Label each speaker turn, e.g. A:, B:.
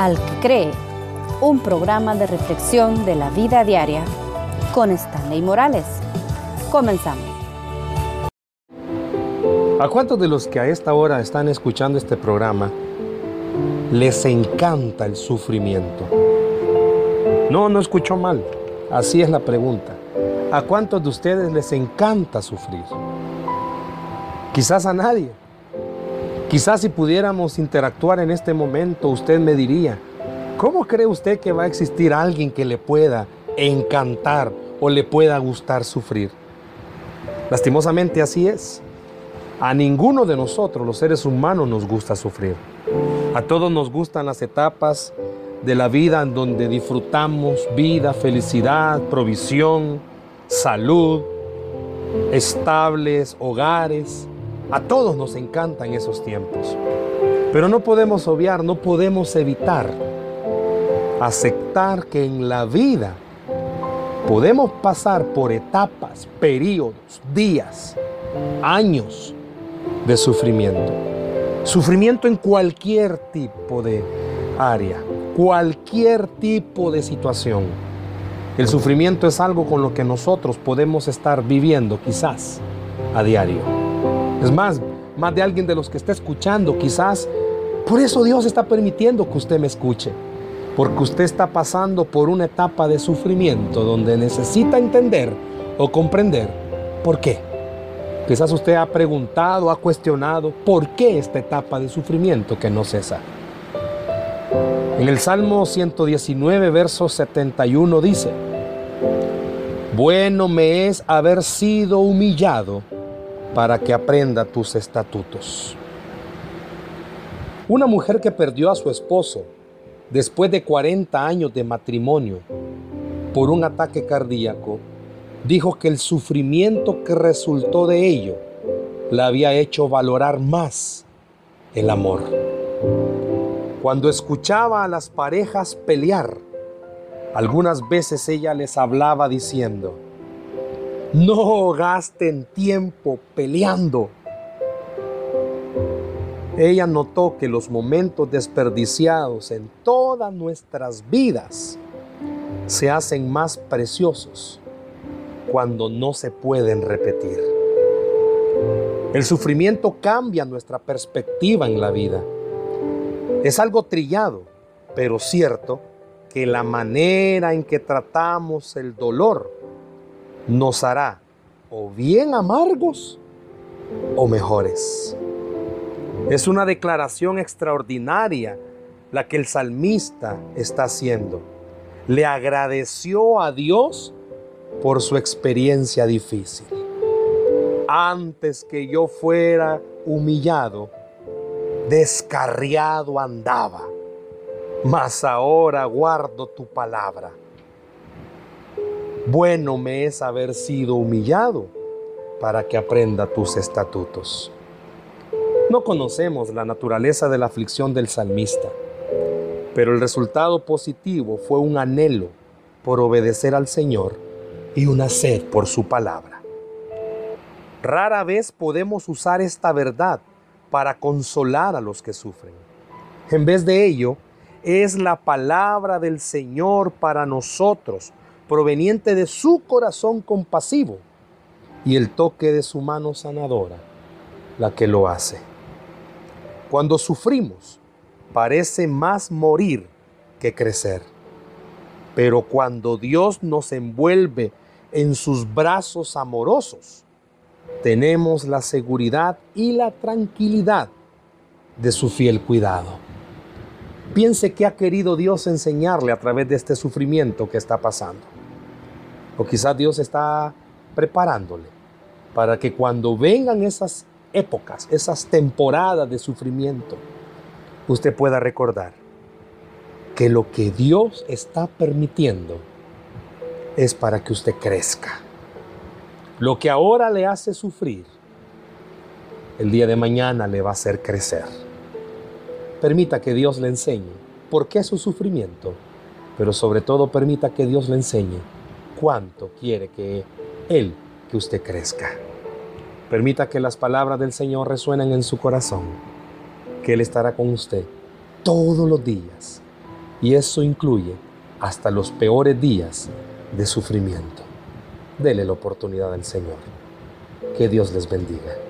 A: Al que cree, un programa de reflexión de la vida diaria con Stanley Morales. Comenzamos.
B: ¿A cuántos de los que a esta hora están escuchando este programa les encanta el sufrimiento? No, no escuchó mal. Así es la pregunta. ¿A cuántos de ustedes les encanta sufrir? Quizás a nadie. Quizás si pudiéramos interactuar en este momento, usted me diría, ¿cómo cree usted que va a existir alguien que le pueda encantar o le pueda gustar sufrir? Lastimosamente así es. A ninguno de nosotros, los seres humanos, nos gusta sufrir. A todos nos gustan las etapas de la vida en donde disfrutamos vida, felicidad, provisión, salud, estables, hogares. A todos nos encantan esos tiempos. Pero no podemos obviar, no podemos evitar aceptar que en la vida podemos pasar por etapas, periodos, días, años de sufrimiento. Sufrimiento en cualquier tipo de área, cualquier tipo de situación. El sufrimiento es algo con lo que nosotros podemos estar viviendo quizás a diario. Es más, más de alguien de los que está escuchando quizás, por eso Dios está permitiendo que usted me escuche. Porque usted está pasando por una etapa de sufrimiento donde necesita entender o comprender por qué. Quizás usted ha preguntado, ha cuestionado por qué esta etapa de sufrimiento que no cesa. En el Salmo 119, verso 71 dice, bueno me es haber sido humillado para que aprenda tus estatutos. Una mujer que perdió a su esposo después de 40 años de matrimonio por un ataque cardíaco, dijo que el sufrimiento que resultó de ello la había hecho valorar más el amor. Cuando escuchaba a las parejas pelear, algunas veces ella les hablaba diciendo, no gasten tiempo peleando. Ella notó que los momentos desperdiciados en todas nuestras vidas se hacen más preciosos cuando no se pueden repetir. El sufrimiento cambia nuestra perspectiva en la vida. Es algo trillado, pero cierto que la manera en que tratamos el dolor nos hará o bien amargos o mejores. Es una declaración extraordinaria la que el salmista está haciendo. Le agradeció a Dios por su experiencia difícil. Antes que yo fuera humillado, descarriado andaba mas ahora guardo tu palabra. Bueno me es haber sido humillado para que aprenda tus estatutos. No conocemos la naturaleza de la aflicción del salmista, pero el resultado positivo fue un anhelo por obedecer al Señor y una sed por su palabra. Rara vez podemos usar esta verdad para consolar a los que sufren. En vez de ello, es la palabra del Señor para nosotros, proveniente de su corazón compasivo y el toque de su mano sanadora, la que lo hace. Cuando sufrimos, parece más morir que crecer. Pero cuando Dios nos envuelve en sus brazos amorosos, tenemos la seguridad y la tranquilidad de su fiel cuidado. Piense qué ha querido Dios enseñarle a través de este sufrimiento que está pasando. O quizás Dios está preparándole para que cuando vengan esas épocas, esas temporadas de sufrimiento, usted pueda recordar que lo que Dios está permitiendo es para que usted crezca. Lo que ahora le hace sufrir, el día de mañana le va a hacer crecer. Permita que Dios le enseñe por qué su sufrimiento, pero sobre todo permita que Dios le enseñe cuánto quiere que Él, que usted crezca. Permita que las palabras del Señor resuenen en su corazón, que Él estará con usted todos los días Y eso incluye hasta los peores días de sufrimiento. Dele la oportunidad al Señor. Que Dios les bendiga.